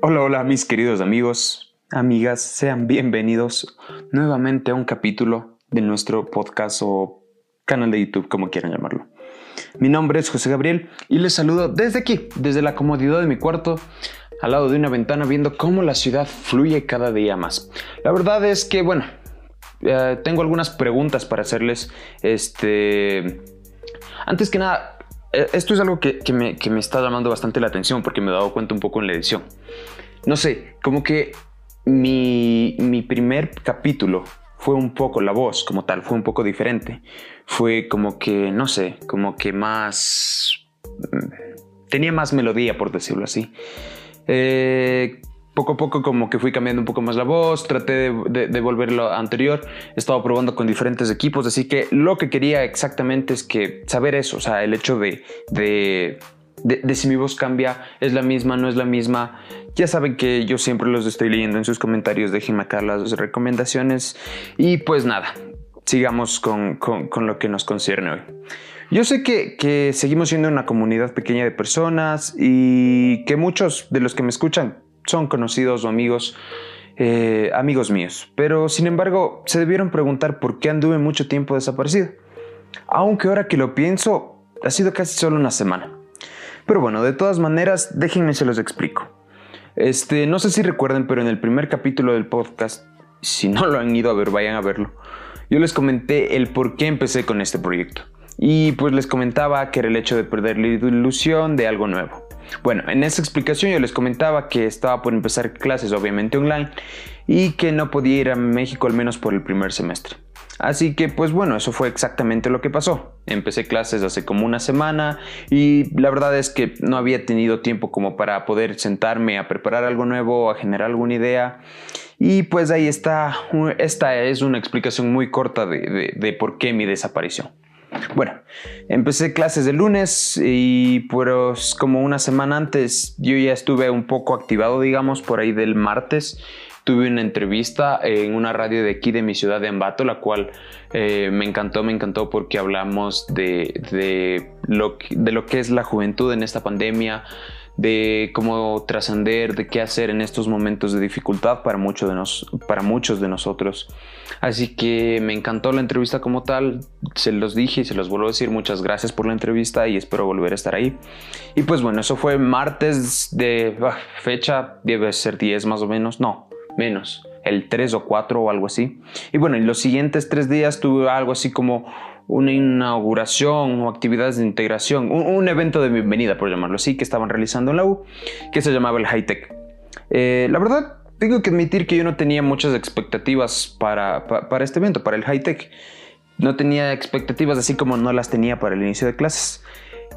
Hola, hola mis queridos amigos, amigas, sean bienvenidos nuevamente a un capítulo de nuestro podcast o canal de YouTube, como quieran llamarlo. Mi nombre es José Gabriel y les saludo desde aquí, desde la comodidad de mi cuarto, al lado de una ventana, viendo cómo la ciudad fluye cada día más. La verdad es que, bueno, eh, tengo algunas preguntas para hacerles. Este, antes que nada, esto es algo que, me, está llamando bastante la atención porque me he dado cuenta un poco en la edición. No sé, como que mi, primer capítulo fue un poco la voz como tal, fue un poco diferente. Fue como que, no sé, como que más... Mm, tenía más melodía, por decirlo así. Eh, poco a poco como que fui cambiando un poco más la voz, traté de, volver lo anterior, he estado probando con diferentes equipos, así que lo que quería exactamente es que saber eso, o sea, el hecho de, de, de si mi voz cambia, es la misma, no es la misma. Ya saben que yo siempre los estoy leyendo en sus comentarios, déjenme acá las recomendaciones y pues nada, sigamos con, con, con lo que nos concierne hoy. Yo sé que, que, seguimos siendo una comunidad pequeña de personas y que muchos de los que me escuchan son conocidos o amigos, eh, amigos míos. Pero sin embargo, se debieron preguntar por qué anduve mucho tiempo desaparecido. Aunque ahora que lo pienso, ha sido casi solo una semana. Pero bueno, de todas maneras, déjenme se los explico. Este, no sé si recuerden, pero en el primer capítulo del podcast, si no lo han ido a ver, vayan a verlo. Yo les comenté el por qué empecé con este proyecto. Y pues les comentaba que era el hecho de perder la ilusión de algo nuevo. Bueno, en esa explicación yo les comentaba que estaba por empezar clases obviamente online y que no podía ir a México al menos por el primer semestre. Así que pues bueno, eso fue exactamente lo que pasó. Empecé clases hace como una semana y la verdad es que no había tenido tiempo como para poder sentarme a preparar algo nuevo, a generar alguna idea. Y pues ahí está, esta es una explicación muy corta de, de por qué mi desaparición. Bueno, empecé clases el lunes y pues como una semana antes yo ya estuve un poco activado, digamos, por ahí del martes. Tuve una entrevista en una radio de aquí de mi ciudad de Ambato, la cual eh, me encantó, me encantó porque hablamos de, de, lo, de lo que es la juventud en esta pandemia, de cómo trascender, de qué hacer en estos momentos de dificultad para, muchos de nos, para muchos de nosotros. Así que me encantó la entrevista como tal, se los dije y se los vuelvo a decir, muchas gracias por la entrevista y espero volver a estar ahí. Y pues bueno, eso fue martes de ah, fecha, debe ser 10 más o menos, no, menos, el 3 o 4 o algo así. Y bueno, en los siguientes tres días tuve algo así como una inauguración o actividades de integración, un, evento de bienvenida, por llamarlo así, que estaban realizando en la U, que se llamaba el High Tech. Eh, la verdad, tengo que admitir que yo no tenía muchas expectativas para, para, este evento, para el High Tech. No tenía expectativas así como no las tenía para el inicio de clases.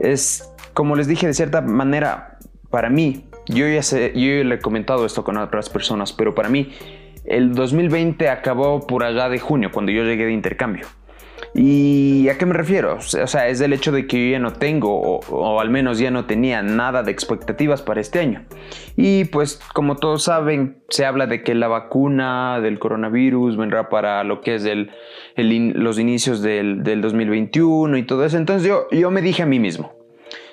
Es, como les dije, de cierta manera, para mí, yo ya, yo le he comentado esto con otras personas, pero para mí, el 2020 acabó por allá de junio, cuando yo llegué de intercambio. ¿Y a qué me refiero? O sea, es el hecho de que yo ya no tengo, o, al menos ya no tenía nada de expectativas para este año. Y pues como todos saben, se habla de que la vacuna del coronavirus vendrá para lo que es el, los inicios del, del, 2021 y todo eso. Entonces yo, yo me dije a mí mismo,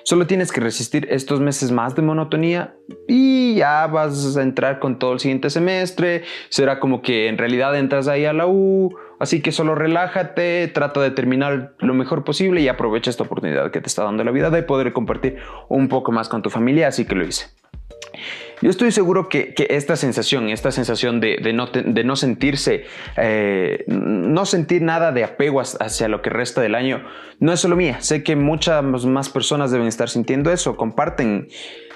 Solo tienes que resistir estos meses más de monotonía y ya vas a entrar con todo el siguiente semestre. Será como que en realidad entras ahí a la U. Así que solo relájate, trata de terminar lo mejor posible y aprovecha esta oportunidad que te está dando la vida de poder compartir un poco más con tu familia. Así que lo hice. Yo estoy seguro que, esta sensación, esta sensación de, no, sentirse, eh, no sentir nada de apego hacia lo que resta del año, no es solo mía. Sé que muchas más personas deben estar sintiendo eso, comparten,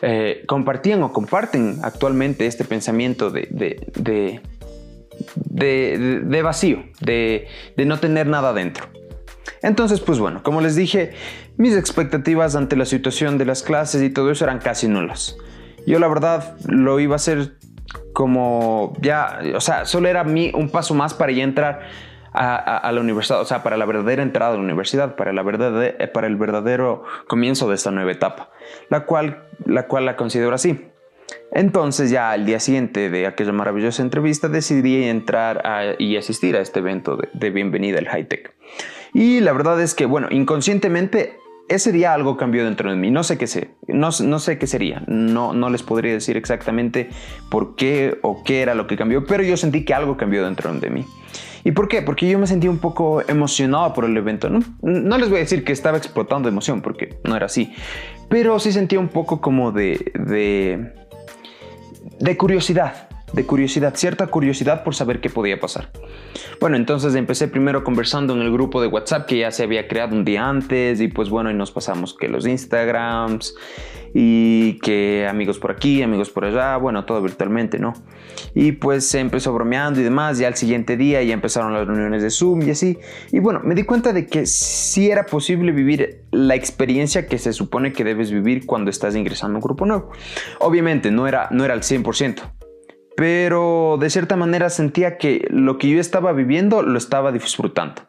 eh, compartían o comparten actualmente este pensamiento de, de, de vacío, de, no tener nada dentro. Entonces, pues bueno, como les dije, mis expectativas ante la situación de las clases y todo eso eran casi nulas. Yo la verdad lo iba a hacer como ya, o sea, solo era mí un paso más para ya entrar a, la universidad, o sea, para la verdadera entrada a la universidad, para, la verdad, para el verdadero comienzo de esta nueva etapa, la cual la, cual la considero así. Entonces ya al día siguiente de aquella maravillosa entrevista decidí entrar y asistir a este evento de, bienvenida al high tech. Y la verdad es que, bueno, inconscientemente ese día algo cambió dentro de mí. No sé qué sé, no, no, sé qué sería. No, no les podría decir exactamente por qué o qué era lo que cambió, pero yo sentí que algo cambió dentro de mí. ¿Y por qué? Porque yo me sentí un poco emocionado por el evento. No, no les voy a decir que estaba explotando emoción, porque no era así. Pero sí sentía un poco como de, de curiosidad de curiosidad, cierta curiosidad por saber qué podía pasar. Bueno, entonces empecé primero conversando en el grupo de WhatsApp que ya se había creado un día antes y pues bueno, y nos pasamos que los Instagrams y que amigos por aquí, amigos por allá, bueno, todo virtualmente, ¿no? Y pues se empezó bromeando y demás, ya al siguiente día ya empezaron las reuniones de Zoom y así. Y bueno, me di cuenta de que sí era posible vivir la experiencia que se supone que debes vivir cuando estás ingresando a un grupo nuevo. Obviamente no era, no era al 100%, pero de cierta manera sentía que lo que yo estaba viviendo lo estaba disfrutando.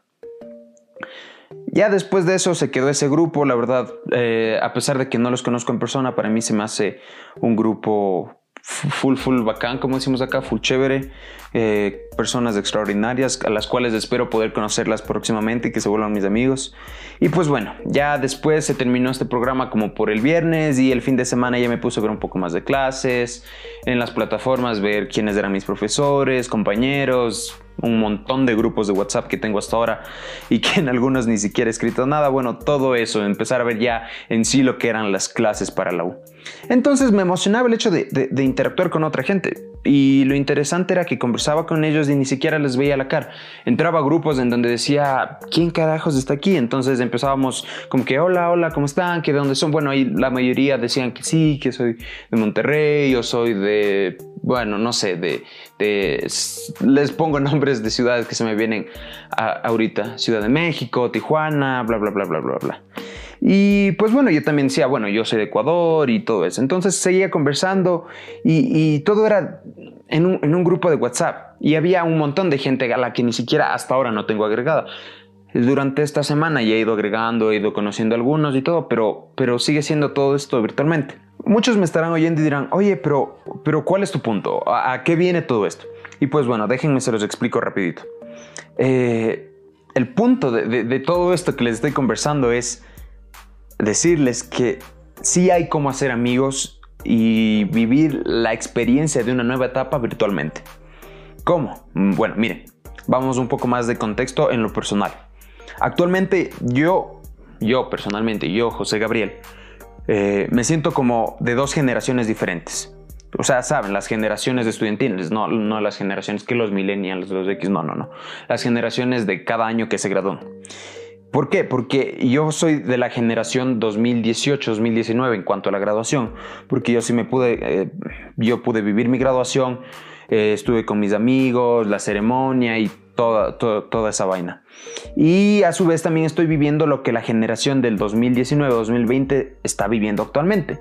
Ya después de eso se quedó ese grupo, la verdad, eh, a pesar de que no los conozco en persona, para mí se me hace un grupo full, full bacán, como decimos acá, full chévere. Eh, personas extraordinarias a las cuales espero poder conocerlas próximamente y que se vuelvan mis amigos. Y pues bueno, ya después se terminó este programa como por el viernes y el fin de semana ya me puse a ver un poco más de clases, en las plataformas ver quiénes eran mis profesores, compañeros, un montón de grupos de WhatsApp que tengo hasta ahora y que en algunos ni siquiera he escrito nada. Bueno, todo eso, empezar a ver ya en sí lo que eran las clases para la U. Entonces me emocionaba el hecho de, interactuar con otra gente. Y lo interesante era que conversaba con ellos y ni siquiera les veía la cara. Entraba a grupos en donde decía, ¿quién carajos está aquí? Entonces empezábamos como que, hola, hola, ¿cómo están? ¿Qué de dónde son? Bueno, ahí la mayoría decían que sí, que soy de Monterrey, yo soy de, bueno, no sé, de, les pongo nombres de ciudades que se me vienen ahorita. Ciudad de México, Tijuana, bla, bla, bla, bla, bla, bla. Y pues bueno, yo también decía, bueno, yo soy de Ecuador y todo eso. Entonces seguía conversando y, todo era en un, grupo de WhatsApp. Y había un montón de gente a la que ni siquiera hasta ahora no tengo agregada. Durante esta semana ya he ido agregando, he ido conociendo algunos y todo, pero, pero sigue siendo todo esto virtualmente. Muchos me estarán oyendo y dirán, oye, pero, pero ¿cuál es tu punto? ¿A, qué viene todo esto? Y pues bueno, déjenme se los explico rapidito. Eh, el punto de todo esto que les estoy conversando es decirles que sí hay cómo hacer amigos y vivir la experiencia de una nueva etapa virtualmente. ¿Cómo? Mm, bueno, miren, vamos un poco más de contexto en lo personal. Actualmente yo, yo personalmente, yo, José Gabriel, eh, me siento como de dos generaciones diferentes. O sea, saben, las generaciones estudiantiles, no, no las generaciones que los millennials, los X, no, no, no. Las generaciones de cada año que se gradúan. ¿Por qué? Porque yo soy de la generación 2018-2019 en cuanto a la graduación, porque yo sí me pude, eh, yo pude vivir mi graduación, eh, estuve con mis amigos, la ceremonia y toda, toda, esa vaina. Y a su vez también estoy viviendo lo que la generación del 2019-2020 está viviendo actualmente.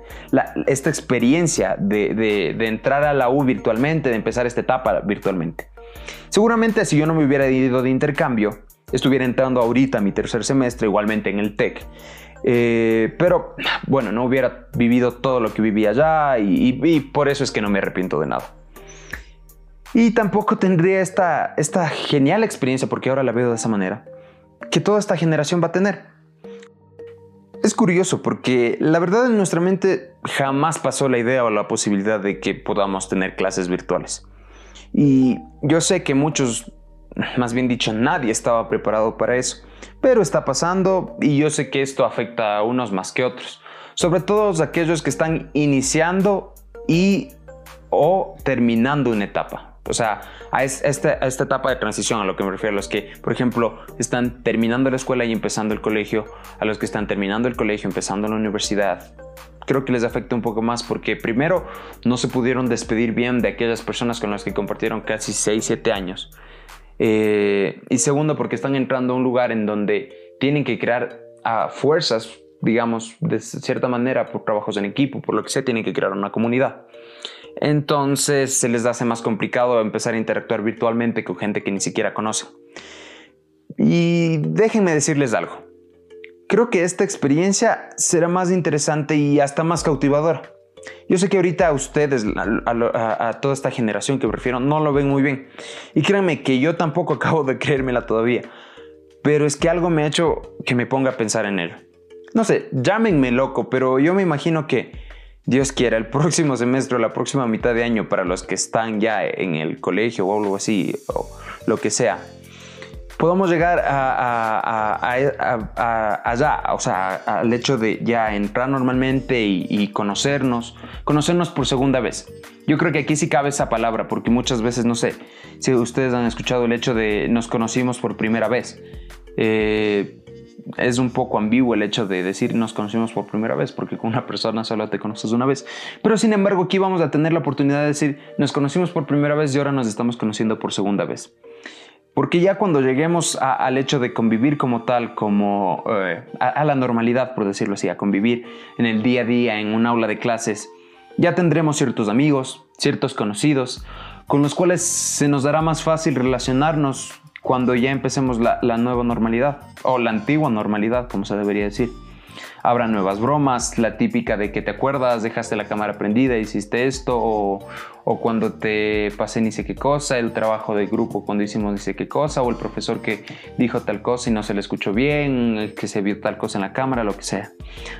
esta experiencia de, de entrar a la U virtualmente, de empezar esta etapa virtualmente. Seguramente si yo no me hubiera ido de intercambio, estuviera entrando ahorita mi tercer semestre, igualmente en el TEC. Eh, pero bueno, no hubiera vivido todo lo que viví allá y, por eso es que no me arrepiento de nada. Y tampoco tendría esta, esta genial experiencia, porque ahora la veo de esa manera, que toda esta generación va a tener. Es curioso porque la verdad en nuestra mente jamás pasó la idea o la posibilidad de que podamos tener clases virtuales. Y yo sé que muchos más bien dicho, nadie estaba preparado para eso. Pero está pasando y yo sé que esto afecta a unos más que otros. Sobre todo aquellos que están iniciando y o terminando una etapa. O sea, a esta, a esta etapa de transición a lo que me refiero a los que, por ejemplo, están terminando la escuela y empezando el colegio, a los que están terminando el colegio, empezando la universidad, creo que les afecta un poco más porque primero no se pudieron despedir bien de aquellas personas con las que compartieron casi 6, 7 años. Eh, y segundo, porque están entrando a un lugar en donde tienen que crear a fuerzas, digamos, de cierta manera, por trabajos en equipo, por lo que sea, tienen que crear una comunidad. Entonces se les hace más complicado empezar a interactuar virtualmente con gente que ni siquiera conoce. Y déjenme decirles algo. Creo que esta experiencia será más interesante y hasta más cautivadora. Yo sé que ahorita a ustedes, a, toda esta generación que prefiero, no lo ven muy bien. Y créanme que yo tampoco acabo de creérmela todavía. Pero es que algo me ha hecho que me ponga a pensar en él. no sé, llámenme loco, pero yo me imagino que Dios quiera, el próximo semestre o la próxima mitad de año para los que están ya en el colegio o algo así, o lo que sea, podamos llegar a, allá, o sea, al hecho de ya entrar normalmente y, conocernos, conocernos por segunda vez. Yo creo que aquí sí cabe esa palabra, porque muchas veces, no sé, si ustedes han escuchado el hecho de nos conocimos por primera vez. Eh, es un poco ambiguo el hecho de decir nos conocimos por primera vez, porque con una persona solo te conoces una vez. Pero sin embargo, aquí vamos a tener la oportunidad de decir nos conocimos por primera vez y ahora nos estamos conociendo por segunda vez. Porque ya cuando lleguemos al hecho de convivir como tal, como eh, a, la normalidad, por decirlo así, a convivir en el día a día, en un aula de clases, ya tendremos ciertos amigos, ciertos conocidos, con los cuales se nos dará más fácil relacionarnos cuando ya empecemos la, nueva normalidad, o la antigua normalidad, como se debería decir. Habrá nuevas bromas, la típica de que te acuerdas, dejaste la cámara prendida, hiciste esto, o, cuando te pasé ni sé qué cosa, el trabajo de grupo cuando hicimos ni sé qué cosa, o el profesor que dijo tal cosa y no se le escuchó bien, que se vio tal cosa en la cámara, lo que sea.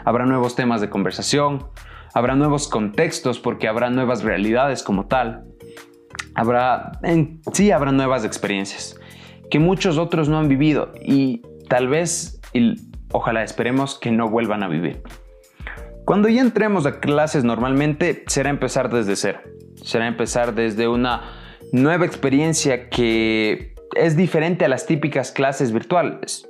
Habrá nuevos temas de conversación, habrá nuevos contextos porque habrá nuevas realidades como tal. Habrá, en sí habrá nuevas experiencias que muchos otros no han vivido y tal vez, y ojalá esperemos que no vuelvan a vivir. Cuando ya entremos a clases normalmente será empezar desde cero, será empezar desde una nueva experiencia que es diferente a las típicas clases virtuales,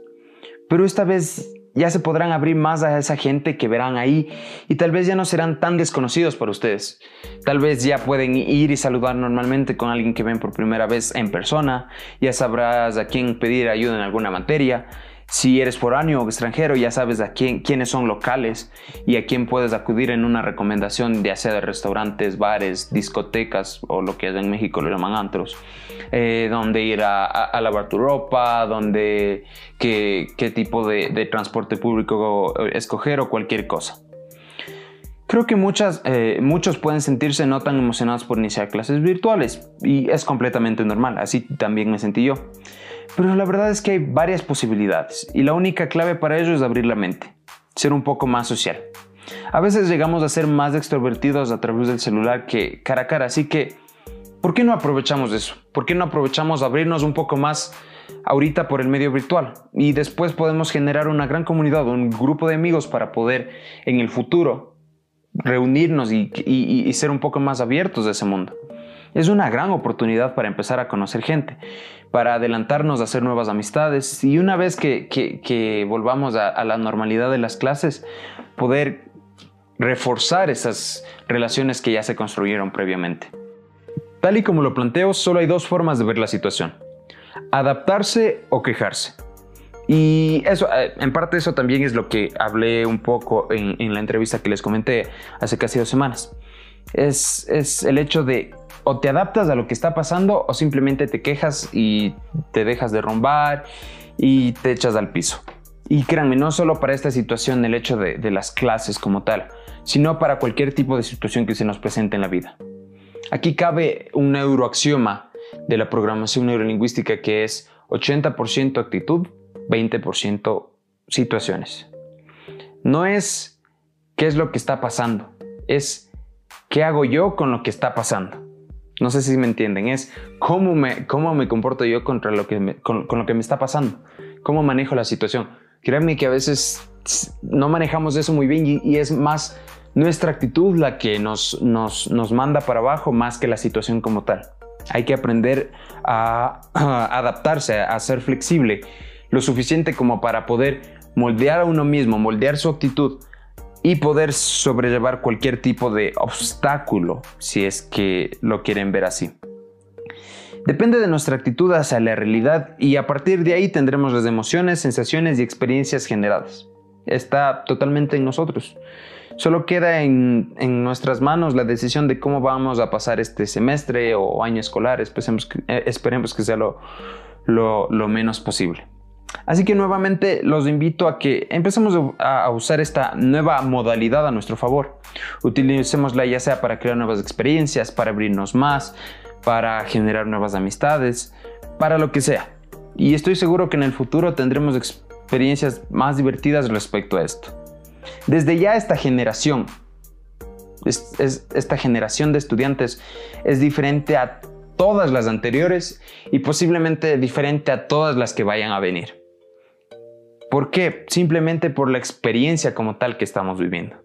pero esta vez ya se podrán abrir más a esa gente que verán ahí y tal vez ya no serán tan desconocidos para ustedes. Tal vez ya pueden ir y saludar normalmente con alguien que ven por primera vez en persona, ya sabrás a quién pedir ayuda en alguna materia. Si eres foráneo o extranjero, ya sabes a quién, quiénes son locales y a quién puedes acudir en una recomendación, ya sea de restaurantes, bares, discotecas o lo que en México lo llaman antros. Eh, donde ir a, lavar tu ropa, donde qué, tipo de, transporte público escoger o cualquier cosa. Creo que muchas, eh, muchos pueden sentirse no tan emocionados por iniciar clases virtuales y es completamente normal, así también me sentí yo. Pero la verdad es que hay varias posibilidades y la única clave para ello es abrir la mente, ser un poco más social. A veces llegamos a ser más extrovertidos a través del celular que cara a cara, así que ¿Por qué no aprovechamos eso? ¿Por qué no aprovechamos abrirnos un poco más ahorita por el medio virtual? Y después podemos generar una gran comunidad, un grupo de amigos para poder en el futuro reunirnos y, ser un poco más abiertos de ese mundo. Es una gran oportunidad para empezar a conocer gente, para adelantarnos a hacer nuevas amistades y una vez que, volvamos a la normalidad de las clases, poder reforzar esas relaciones que ya se construyeron previamente. Tal y como lo planteo, solo hay dos formas de ver la situación. Adaptarse o quejarse. Y eso, eh, en parte eso también es lo que hablé un poco en, la entrevista que les comenté hace casi dos semanas. Es, es, el hecho de o te adaptas a lo que está pasando o simplemente te quejas y te dejas derrumbar y te echas al piso. Y créanme, no solo para esta situación el hecho de, de las clases como tal, sino para cualquier tipo de situación que se nos presente en la vida. Aquí cabe un neuroaxioma de la programación neurolingüística que es 80% actitud, 20% situaciones. No es qué es lo que está pasando, es qué hago yo con lo que está pasando. No sé si me entienden, es cómo me, cómo me comporto yo contra lo que con, lo que me está pasando, cómo manejo la situación. Créanme que a veces no manejamos eso muy bien y es más nuestra actitud la que nos, nos, manda para abajo más que la situación como tal. Hay que aprender a, adaptarse, a ser flexible, lo suficiente como para poder moldear a uno mismo, moldear su actitud y poder sobrellevar cualquier tipo de obstáculo, si es que lo quieren ver así. Depende de nuestra actitud hacia la realidad y a partir de ahí tendremos las emociones, sensaciones y experiencias generadas. Está totalmente en nosotros. Solo queda en, nuestras manos la decisión de cómo vamos a pasar este semestre o año escolar. Esperemos que, eh, esperemos que sea lo, lo, menos posible. Así que nuevamente los invito a que empecemos a usar esta nueva modalidad a nuestro favor. Utilicémosla ya sea para crear nuevas experiencias, para abrirnos más, para generar nuevas amistades, para lo que sea. Y estoy seguro que en el futuro tendremos experiencias más divertidas respecto a esto. Desde ya esta generación, esta generación de estudiantes es diferente a todas las anteriores y posiblemente diferente a todas las que vayan a venir. ¿Por qué? Simplemente por la experiencia como tal que estamos viviendo.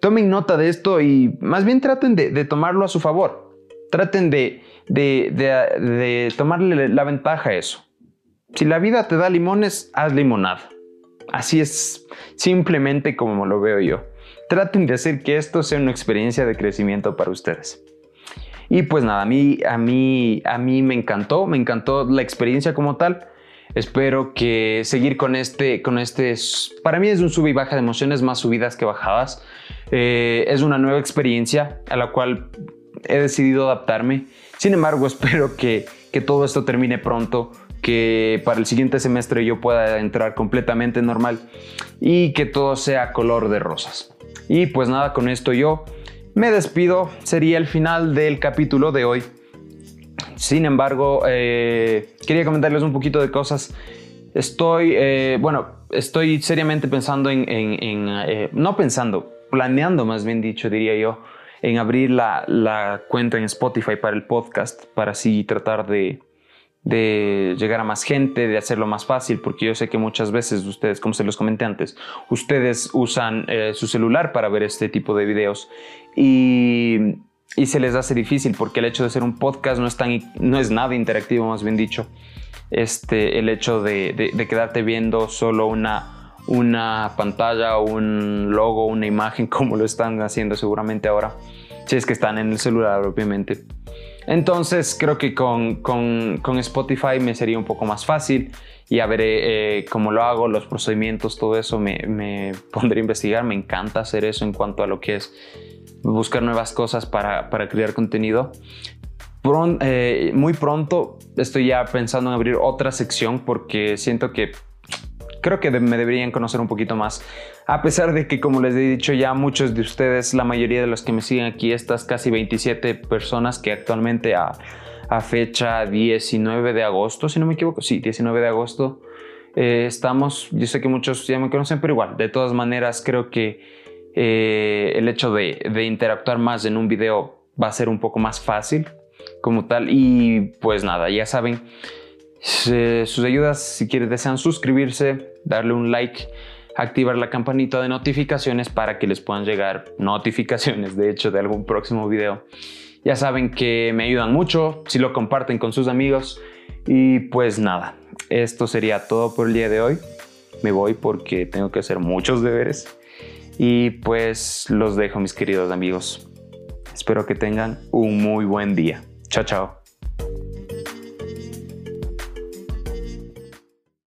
Tomen nota de esto y más bien traten de, tomarlo a su favor. Traten de, de tomarle la ventaja a eso. Si la vida te da limones, haz limonada. Así es simplemente como lo veo yo. Traten de hacer que esto sea una experiencia de crecimiento para ustedes. Y pues nada, a mí, a mí, a mí me encantó, me encantó la experiencia como tal. Espero que seguir con este, con este, para mí es un sub y baja de emociones, más subidas que bajadas. Eh, es una nueva experiencia a la cual he decidido adaptarme. Sin embargo, espero que, que todo esto termine pronto, que para el siguiente semestre yo pueda entrar completamente normal y que todo sea color de rosas. Y pues nada, con esto yo me despido, sería el final del capítulo de hoy. Sin embargo, eh, quería comentarles un poquito de cosas. Estoy, eh, bueno, estoy seriamente pensando en, eh, no pensando, planeando más bien dicho, diría yo, en abrir la, cuenta en Spotify para el podcast, para así tratar de, llegar a más gente, de hacerlo más fácil, porque yo sé que muchas veces ustedes, como se los comenté antes, ustedes usan su celular para ver este tipo de videos y, y, se les hace difícil porque el hecho de ser un podcast no es, tan, no es nada interactivo, más bien dicho. Este, el hecho de, de, quedarte viendo solo una, una pantalla, un logo, una imagen, como lo están haciendo seguramente ahora, si es que están en el celular, obviamente entonces creo que con, Spotify me sería un poco más fácil. Ya veré eh, cómo lo hago, los procedimientos, todo eso me, me, pondré a investigar. Me encanta hacer eso en cuanto a lo que es buscar nuevas cosas para, crear contenido. Eh, muy pronto estoy ya pensando en abrir otra sección porque siento que creo que me deberían conocer un poquito más. A pesar de que, como les he dicho ya, muchos de ustedes, la mayoría de los que me siguen aquí, estas casi 27 personas que actualmente a, fecha 19 de agosto, si no me equivoco, sí, 19 de agosto, eh, estamos, yo sé que muchos ya me conocen, pero igual, de todas maneras, creo que eh, el hecho de, de interactuar más en un video va a ser un poco más fácil como tal. Y pues nada, ya saben, sus ayudas, si quieren, desean suscribirse, darle un like, activar la campanita de notificaciones para que les puedan llegar notificaciones, de hecho, de algún próximo video. Ya saben que me ayudan mucho si lo comparten con sus amigos. Y pues nada, esto sería todo por el día de hoy. Me voy porque tengo que hacer muchos deberes. Y pues los dejo, mis queridos amigos. Espero que tengan un muy buen día. Chao, chao.